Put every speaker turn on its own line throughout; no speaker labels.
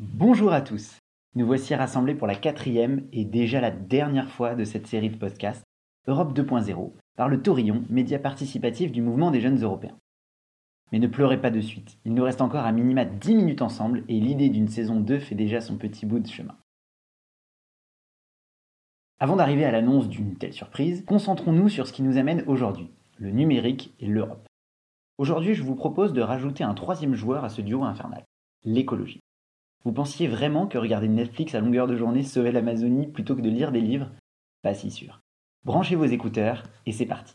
Bonjour à tous. Nous voici rassemblés pour la quatrième et déjà la dernière fois de cette série de podcasts Europe 2.0 par le Taurillon, média participatif du mouvement des jeunes européens. Mais ne pleurez pas de suite, il nous reste encore un minima 10 minutes ensemble et l'idée d'une saison 2 fait déjà son petit bout de chemin. Avant d'arriver à l'annonce d'une telle surprise, concentrons-nous sur ce qui nous amène aujourd'hui, le numérique et l'Europe. Aujourd'hui, je vous propose de rajouter un troisième joueur à ce duo infernal, l'écologie. Vous pensiez vraiment que regarder Netflix à longueur de journée sauvait l'Amazonie plutôt que de lire des livres? Pas si sûr. Branchez vos écouteurs et c'est parti.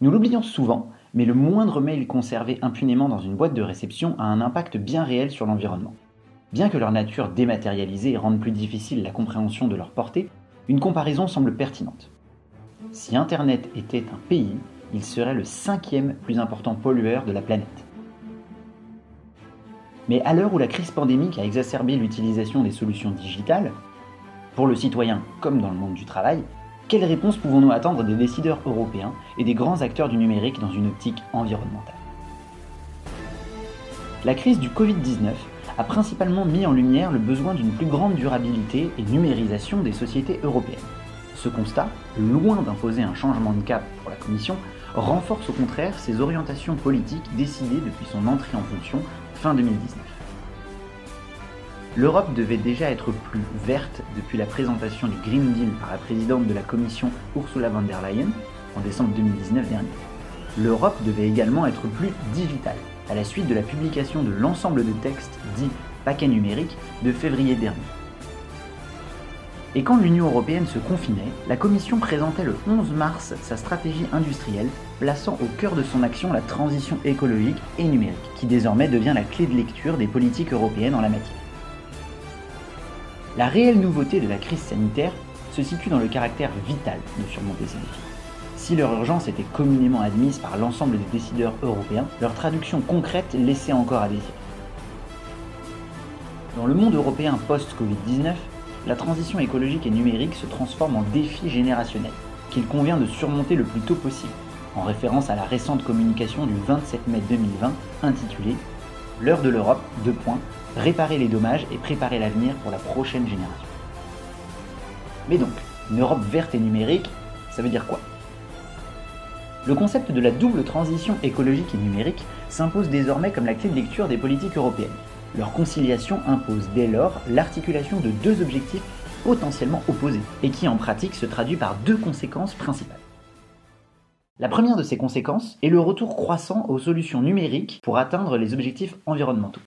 Nous l'oublions souvent, mais le moindre mail conservé impunément dans une boîte de réception a un impact bien réel sur l'environnement. Bien que leur nature dématérialisée rende plus difficile la compréhension de leur portée, une comparaison semble pertinente. Si Internet était un pays, il serait le cinquième plus important pollueur de la planète. Mais à l'heure où la crise pandémique a exacerbé l'utilisation des solutions digitales, pour le citoyen comme dans le monde du travail, quelles réponses pouvons-nous attendre des décideurs européens et des grands acteurs du numérique dans une optique environnementale? La crise du Covid-19 a principalement mis en lumière le besoin d'une plus grande durabilité et numérisation des sociétés européennes. Ce constat, loin d'imposer un changement de cap pour la Commission, renforce au contraire ses orientations politiques décidées depuis son entrée en fonction fin 2019. L'Europe devait déjà être plus verte depuis la présentation du Green Deal par la présidente de la Commission Ursula von der Leyen en décembre 2019 dernier. L'Europe devait également être plus digitale, à la suite de la publication de l'ensemble de textes dits paquets numériques de février dernier. Et quand l'Union européenne se confinait, la Commission présentait le 11 mars sa stratégie industrielle, plaçant au cœur de son action la transition écologique et numérique, qui désormais devient la clé de lecture des politiques européennes en la matière. La réelle nouveauté de la crise sanitaire se situe dans le caractère vital de surmonter ces défis. Si leur urgence était communément admise par l'ensemble des décideurs européens, leur traduction concrète laissait encore à désirer. Dans le monde européen post-Covid-19, la transition écologique et numérique se transforme en défi générationnel, qu'il convient de surmonter le plus tôt possible, en référence à la récente communication du 27 mai 2020 intitulée L'heure de l'Europe, deux points, réparer les dommages et préparer l'avenir pour la prochaine génération. Mais donc, une Europe verte et numérique, ça veut dire quoi? Le concept de la double transition écologique et numérique s'impose désormais comme la clé de lecture des politiques européennes. Leur conciliation impose dès lors l'articulation de deux objectifs potentiellement opposés, et qui en pratique se traduit par deux conséquences principales. La première de ces conséquences est le retour croissant aux solutions numériques pour atteindre les objectifs environnementaux.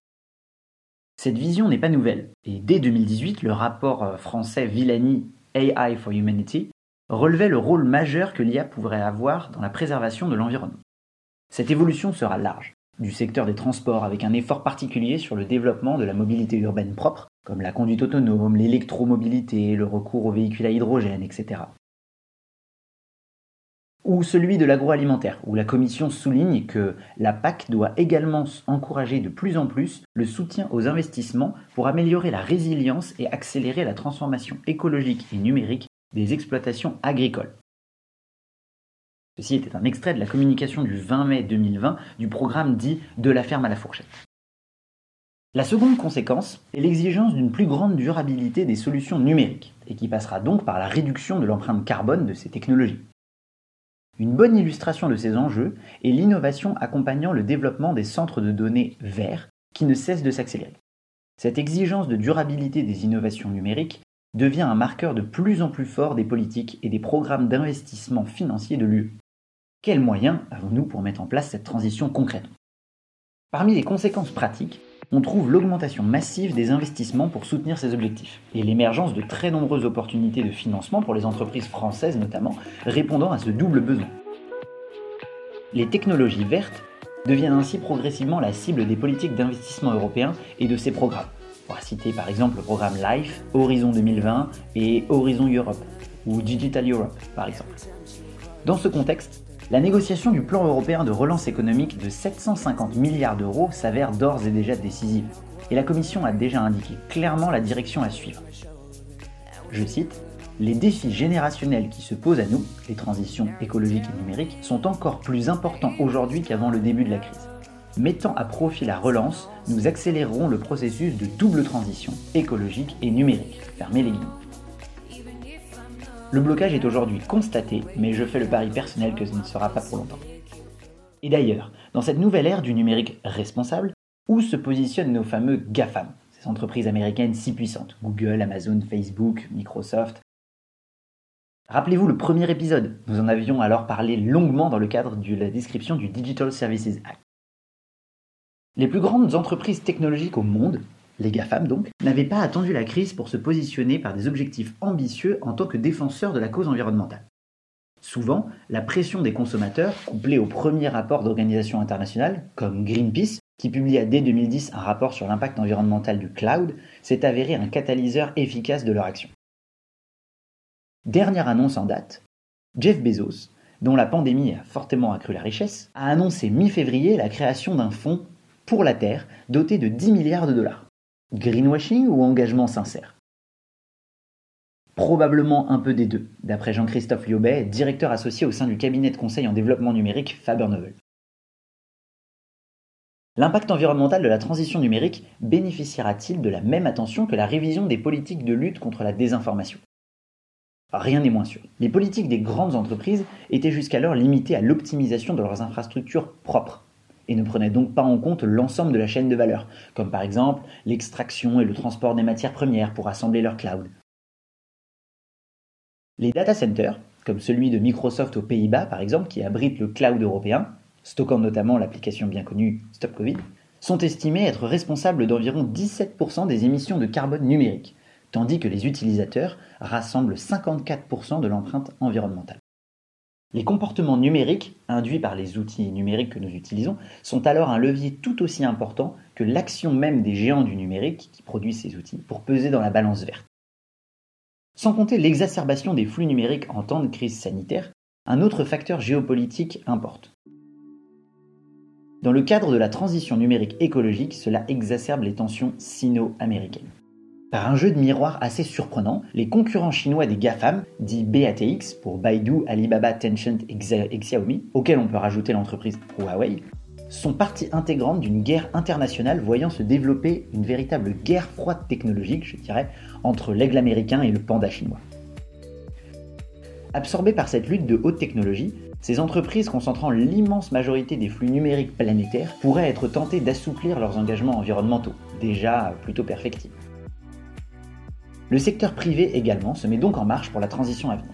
Cette vision n'est pas nouvelle, et dès 2018, le rapport euh, français Villani AI for Humanity relevait le rôle majeur que l'IA pourrait avoir dans la préservation de l'environnement. Cette évolution sera large, du secteur des transports avec un effort particulier sur le développement de la mobilité urbaine propre, comme la conduite autonome, l'électromobilité, le recours aux véhicules à hydrogène, etc. Ou celui de l'agroalimentaire, où la Commission souligne que la PAC doit également encourager de plus en plus le soutien aux investissements pour améliorer la résilience et accélérer la transformation écologique et numérique des exploitations agricoles. Ceci était un extrait de la communication du 20 mai 2020 du programme dit De la ferme à la fourchette. La seconde conséquence est l'exigence d'une plus grande durabilité des solutions numériques, et qui passera donc par la réduction de l'empreinte carbone de ces technologies. Une bonne illustration de ces enjeux est l'innovation accompagnant le développement des centres de données verts qui ne cessent de s'accélérer. Cette exigence de durabilité des innovations numériques devient un marqueur de plus en plus fort des politiques et des programmes d'investissement financier de l'UE. Quels moyens avons-nous pour mettre en place cette transition concrète? Parmi les conséquences pratiques, on trouve l'augmentation massive des investissements pour soutenir ces objectifs, et l'émergence de très nombreuses opportunités de financement pour les entreprises françaises notamment, répondant à ce double besoin. Les technologies vertes deviennent ainsi progressivement la cible des politiques d'investissement européens et de ces programmes. On va citer par exemple le programme LIFE, Horizon 2020 et Horizon Europe, ou Digital Europe par exemple. Dans ce contexte, la négociation du plan européen de relance économique de 750 milliards d'euros s'avère d'ores et déjà décisive, et la Commission a déjà indiqué clairement la direction à suivre. Je cite, Les défis générationnels qui se posent à nous, les transitions écologiques et numériques, sont encore plus importants aujourd'hui qu'avant le début de la crise. Mettant à profit la relance, nous accélérerons le processus de double transition écologique et numérique. Fermez les guillemets. Le blocage est aujourd'hui constaté, mais je fais le pari personnel que ce ne sera pas pour longtemps. Et d'ailleurs, dans cette nouvelle ère du numérique responsable, où se positionnent nos fameux GAFAM, ces entreprises américaines si puissantes Google, Amazon, Facebook, Microsoft? Rappelez-vous le premier épisode, nous en avions alors parlé longuement dans le cadre de la description du Digital Services Act. Les plus grandes entreprises technologiques au monde, les GAFAM donc, n'avaient pas attendu la crise pour se positionner par des objectifs ambitieux en tant que défenseurs de la cause environnementale. Souvent, la pression des consommateurs, couplée au premier rapport d'organisations internationales, comme Greenpeace, qui publia dès 2010 un rapport sur l'impact environnemental du cloud, s'est avéré un catalyseur efficace de leur action. Dernière annonce en date, Jeff Bezos, dont la pandémie a fortement accru la richesse, a annoncé mi-février la création d'un fonds pour la Terre doté de 10 milliards de dollars. Greenwashing ou engagement sincère? Probablement un peu des deux, d'après Jean-Christophe Liobet, directeur associé au sein du cabinet de conseil en développement numérique Faber Novel. L'impact environnemental de la transition numérique bénéficiera-t-il de la même attention que la révision des politiques de lutte contre la désinformation? Rien n'est moins sûr. Les politiques des grandes entreprises étaient jusqu'alors limitées à l'optimisation de leurs infrastructures propres et ne prenaient donc pas en compte l'ensemble de la chaîne de valeur, comme par exemple l'extraction et le transport des matières premières pour assembler leur cloud, les data centers, comme celui de Microsoft aux Pays-Bas par exemple, qui abrite le cloud européen, stockant notamment l'application bien connue Stop Covid, sont estimés être responsables d'environ 17% des émissions de carbone numérique, tandis que les utilisateurs rassemblent 54% de l'empreinte environnementale. Les comportements numériques induits par les outils numériques que nous utilisons sont alors un levier tout aussi important que l'action même des géants du numérique qui produisent ces outils pour peser dans la balance verte. Sans compter l'exacerbation des flux numériques en temps de crise sanitaire, un autre facteur géopolitique importe. Dans le cadre de la transition numérique écologique, cela exacerbe les tensions sino-américaines. Par un jeu de miroir assez surprenant, les concurrents chinois des GAFAM, dits BATX pour Baidu, Alibaba, Tencent et Xiaomi, auxquels on peut rajouter l'entreprise Huawei, sont partie intégrante d'une guerre internationale voyant se développer une véritable guerre froide technologique, je dirais, entre l'aigle américain et le panda chinois. Absorbées par cette lutte de haute technologie, ces entreprises concentrant l'immense majorité des flux numériques planétaires pourraient être tentées d'assouplir leurs engagements environnementaux, déjà plutôt perfectibles. Le secteur privé également se met donc en marche pour la transition à venir.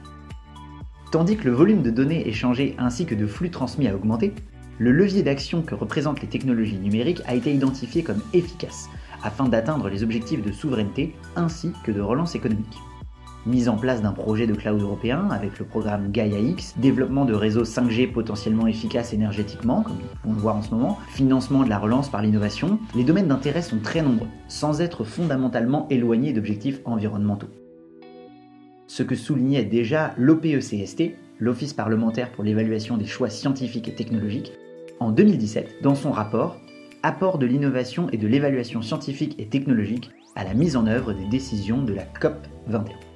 Tandis que le volume de données échangées ainsi que de flux transmis a augmenté, le levier d'action que représentent les technologies numériques a été identifié comme efficace afin d'atteindre les objectifs de souveraineté ainsi que de relance économique. Mise en place d'un projet de cloud européen avec le programme Gaia-X, développement de réseaux 5G potentiellement efficaces énergétiquement, comme nous pouvons le voir en ce moment, financement de la relance par l'innovation, les domaines d'intérêt sont très nombreux, sans être fondamentalement éloignés d'objectifs environnementaux. Ce que soulignait déjà l'OPECST, l'Office parlementaire pour l'évaluation des choix scientifiques et technologiques, en 2017 dans son rapport Apport de l'innovation et de l'évaluation scientifique et technologique à la mise en œuvre des décisions de la COP 21.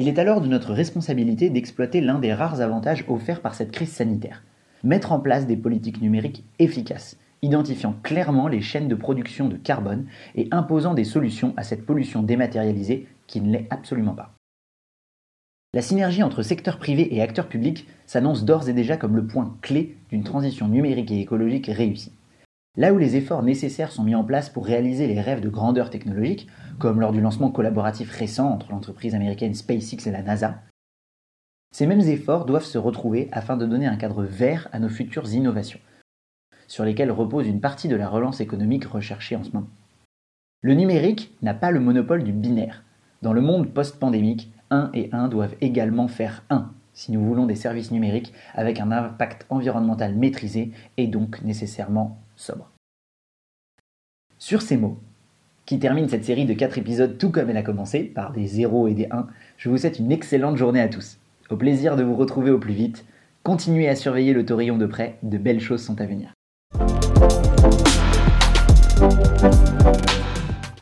Il est alors de notre responsabilité d'exploiter l'un des rares avantages offerts par cette crise sanitaire, mettre en place des politiques numériques efficaces, identifiant clairement les chaînes de production de carbone et imposant des solutions à cette pollution dématérialisée qui ne l'est absolument pas. La synergie entre secteur privé et acteur public s'annonce d'ores et déjà comme le point clé d'une transition numérique et écologique réussie. Là où les efforts nécessaires sont mis en place pour réaliser les rêves de grandeur technologique, comme lors du lancement collaboratif récent entre l'entreprise américaine SpaceX et la NASA, ces mêmes efforts doivent se retrouver afin de donner un cadre vert à nos futures innovations, sur lesquelles repose une partie de la relance économique recherchée en ce moment. Le numérique n'a pas le monopole du binaire. Dans le monde post-pandémique, 1 et 1 doivent également faire 1 si nous voulons des services numériques avec un impact environnemental maîtrisé et donc nécessairement sobre. Sur ces mots, qui terminent cette série de 4 épisodes tout comme elle a commencé, par des 0 et des 1, je vous souhaite une excellente journée à tous. Au plaisir de vous retrouver au plus vite. Continuez à surveiller le taurillon de près, de belles choses sont à venir.